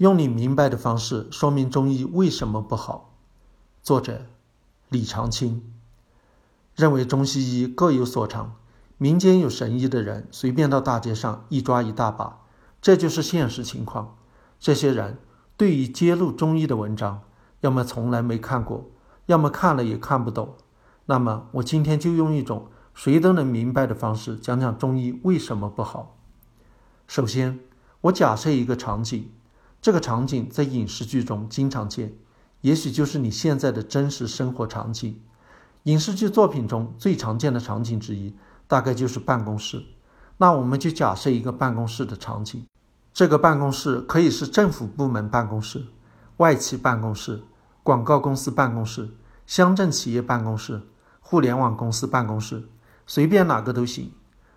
用你明白的方式说明中医为什么不好。作者：李长青。认为中西医各有所长，民间有神医的人随便到大街上一抓一大把，这就是现实情况。这些人对于揭露中医的文章，要么从来没看过，要么看了也看不懂。那么我今天就用一种谁都能明白的方式讲讲中医为什么不好。首先，我假设一个场景。这个场景在影视剧中经常见，也许就是你现在的真实生活场景。影视剧作品中最常见的场景之一，大概就是办公室。那我们就假设一个办公室的场景，这个办公室可以是政府部门办公室、外企办公室、广告公司办公室、乡镇企业办公室、互联网公司办公室，随便哪个都行。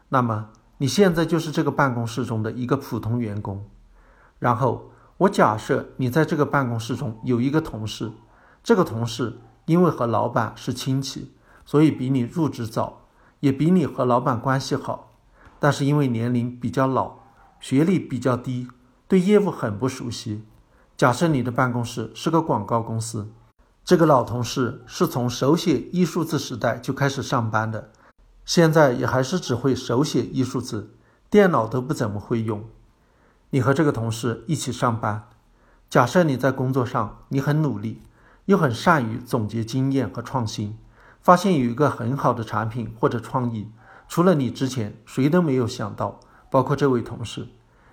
那么你现在就是这个办公室中的一个普通员工，然后。我假设你在这个办公室中有一个同事，这个同事因为和老板是亲戚，所以比你入职早，也比你和老板关系好。但是因为年龄比较老，学历比较低，对业务很不熟悉。假设你的办公室是个广告公司，这个老同事是从手写艺术字时代就开始上班的，现在也还是只会手写艺术字，电脑都不怎么会用。你和这个同事一起上班，假设你在工作上你很努力，又很善于总结经验和创新，发现有一个很好的产品或者创意，除了你之前谁都没有想到，包括这位同事。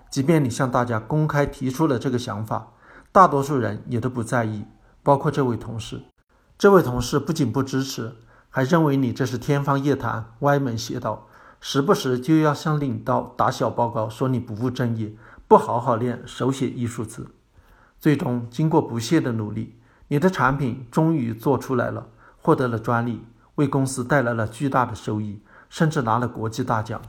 即便你向大家公开提出了这个想法，大多数人也都不在意，包括这位同事。这位同事不仅不支持，还认为你这是天方夜谭、歪门邪道，时不时就要向领导打小报告，说你不务正业。不好好练手写艺术字，最终经过不懈的努力，你的产品终于做出来了，获得了专利，为公司带来了巨大的收益，甚至拿了国际大奖。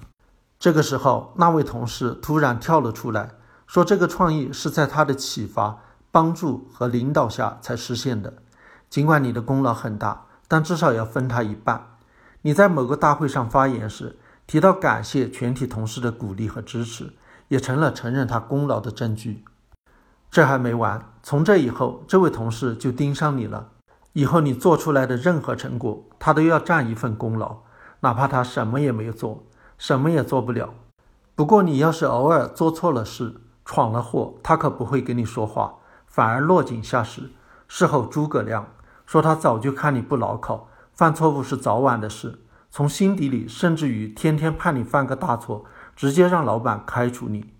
这个时候，那位同事突然跳了出来，说这个创意是在他的启发、帮助和领导下才实现的。尽管你的功劳很大，但至少要分他一半。你在某个大会上发言时，提到感谢全体同事的鼓励和支持。也成了承认他功劳的证据。这还没完，从这以后，这位同事就盯上你了。以后你做出来的任何成果，他都要占一份功劳，哪怕他什么也没有做，什么也做不了。不过你要是偶尔做错了事，闯了祸，他可不会跟你说话，反而落井下石。事后诸葛亮说他早就看你不牢靠，犯错误是早晚的事，从心底里甚至于天天盼你犯个大错。直接让老板开除你。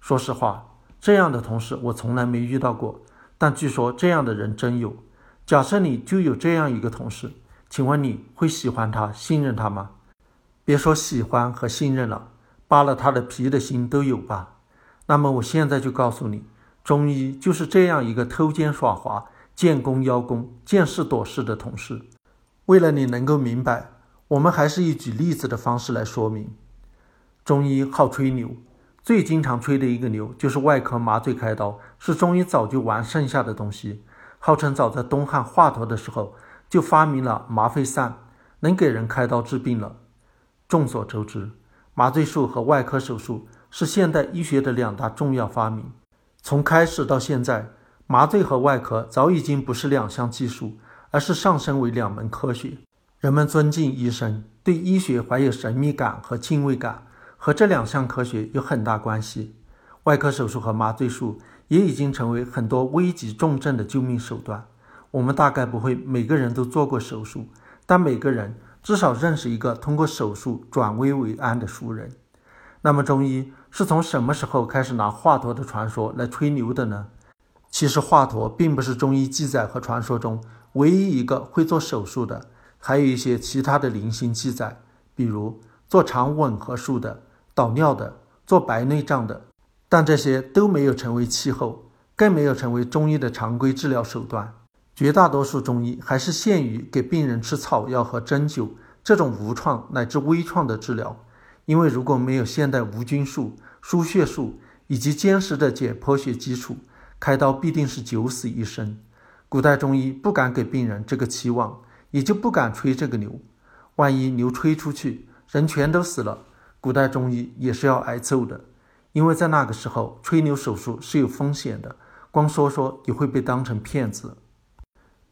说实话，这样的同事我从来没遇到过，但据说这样的人真有。假设你就有这样一个同事，请问你会喜欢他、信任他吗？别说喜欢和信任了，扒了他的皮的心都有吧？那么我现在就告诉你，中医就是这样一个偷奸耍滑、见功邀功、见事躲事的同事。为了你能够明白，我们还是以举例子的方式来说明。中医好吹牛，最经常吹的一个牛就是外科麻醉开刀是中医早就玩剩下的东西，号称早在东汉华佗的时候就发明了麻沸散，能给人开刀治病了。众所周知，麻醉术和外科手术是现代医学的两大重要发明。从开始到现在，麻醉和外科早已经不是两项技术，而是上升为两门科学。人们尊敬医生，对医学怀有神秘感和敬畏感。和这两项科学有很大关系，外科手术和麻醉术也已经成为很多危急重症的救命手段。我们大概不会每个人都做过手术，但每个人至少认识一个通过手术转危为安的熟人。那么，中医是从什么时候开始拿华佗的传说来吹牛的呢？其实，华佗并不是中医记载和传说中唯一一个会做手术的，还有一些其他的零星记载，比如做肠吻合术的。导尿的，做白内障的，但这些都没有成为气候，更没有成为中医的常规治疗手段。绝大多数中医还是限于给病人吃草药和针灸这种无创乃至微创的治疗。因为如果没有现代无菌术、输血术以及坚实的解剖学基础，开刀必定是九死一生。古代中医不敢给病人这个期望，也就不敢吹这个牛。万一牛吹出去，人全都死了。古代中医也是要挨揍的，因为在那个时候吹牛手术是有风险的，光说说也会被当成骗子。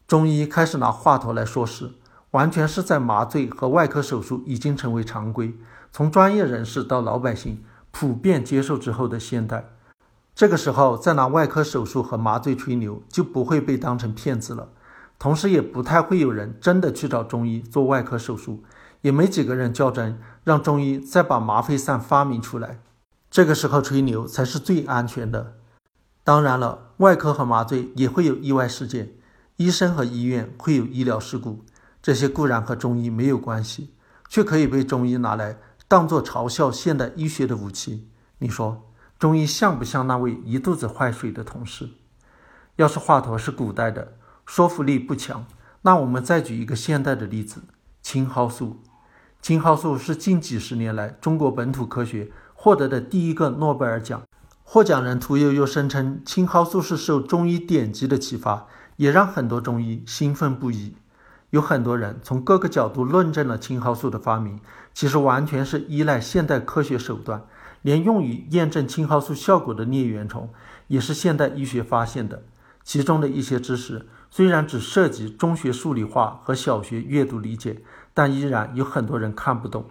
中医开始拿话头来说事，完全是在麻醉和外科手术已经成为常规，从专业人士到老百姓普遍接受之后的现代。这个时候再拿外科手术和麻醉吹牛，就不会被当成骗子了。同时，也不太会有人真的去找中医做外科手术，也没几个人较真让中医再把麻沸散发明出来。这个时候吹牛才是最安全的。当然了，外科和麻醉也会有意外事件，医生和医院会有医疗事故，这些固然和中医没有关系，却可以被中医拿来当做嘲笑现代医学的武器。你说？中医像不像那位一肚子坏水的同事？要是华佗是古代的，说服力不强，那我们再举一个现代的例子：青蒿素。青蒿素是近几十年来中国本土科学获得的第一个诺贝尔奖。获奖人屠呦呦声称青蒿素是受中医典籍的启发，也让很多中医兴奋不已。有很多人从各个角度论证了青蒿素的发明，其实完全是依赖现代科学手段。连用于验证青蒿素效果的疟原虫也是现代医学发现的，其中的一些知识虽然只涉及中学数理化和小学阅读理解，但依然有很多人看不懂。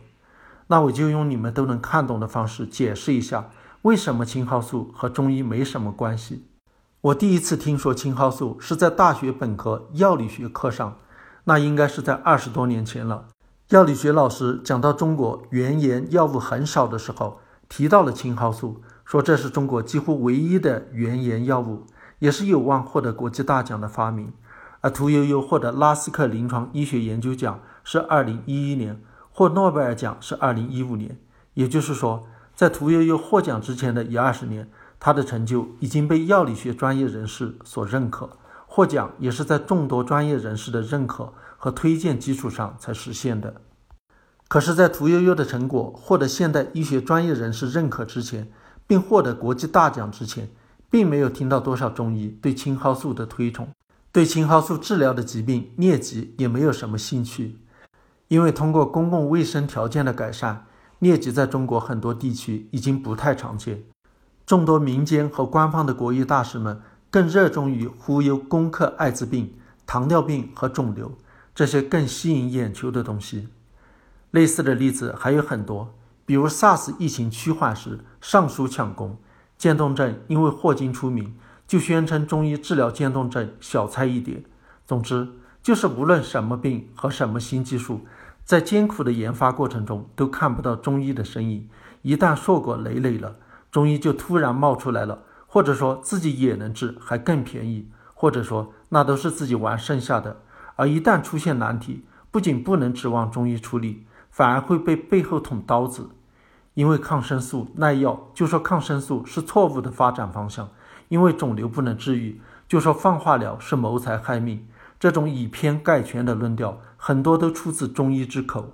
那我就用你们都能看懂的方式解释一下，为什么青蒿素和中医没什么关系。我第一次听说青蒿素是在大学本科药理学课上，那应该是在二十多年前了。药理学老师讲到中国原研药物很少的时候。提到了青蒿素，说这是中国几乎唯一的原研药物，也是有望获得国际大奖的发明。而屠呦呦获得拉斯克临床医学研究奖是二零一一年，获诺贝尔奖是二零一五年。也就是说，在屠呦呦获奖之前的一二十年，她的成就已经被药理学专业人士所认可，获奖也是在众多专业人士的认可和推荐基础上才实现的。可是，在屠呦呦的成果获得现代医学专业人士认可之前，并获得国际大奖之前，并没有听到多少中医对青蒿素的推崇，对青蒿素治疗的疾病疟疾也没有什么兴趣。因为通过公共卫生条件的改善，疟疾在中国很多地区已经不太常见。众多民间和官方的国医大师们更热衷于忽悠攻克艾滋病、糖尿病和肿瘤这些更吸引眼球的东西。类似的例子还有很多，比如 SARS 疫情趋缓时上书抢功，渐冻症因为霍金出名，就宣称中医治疗渐冻症小菜一碟。总之，就是无论什么病和什么新技术，在艰苦的研发过程中都看不到中医的身影。一旦硕果累累了，中医就突然冒出来了，或者说自己也能治，还更便宜，或者说那都是自己玩剩下的。而一旦出现难题，不仅不能指望中医处理。反而会被背后捅刀子，因为抗生素耐药，就说抗生素是错误的发展方向；因为肿瘤不能治愈，就说放化疗是谋财害命。这种以偏概全的论调，很多都出自中医之口。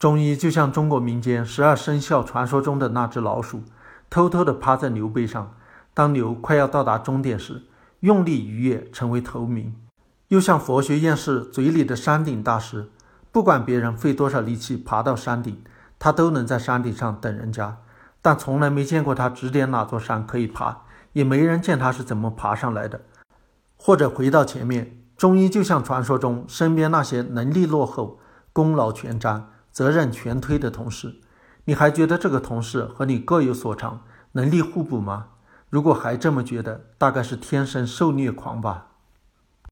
中医就像中国民间十二生肖传说中的那只老鼠，偷偷地趴在牛背上，当牛快要到达终点时，用力一跃，成为头名；又像佛学院士嘴里的山顶大师。不管别人费多少力气爬到山顶，他都能在山顶上等人家，但从来没见过他指点哪座山可以爬，也没人见他是怎么爬上来的。或者回到前面，中医就像传说中身边那些能力落后、功劳全占、责任全推的同事，你还觉得这个同事和你各有所长，能力互补吗？如果还这么觉得，大概是天生受虐狂吧。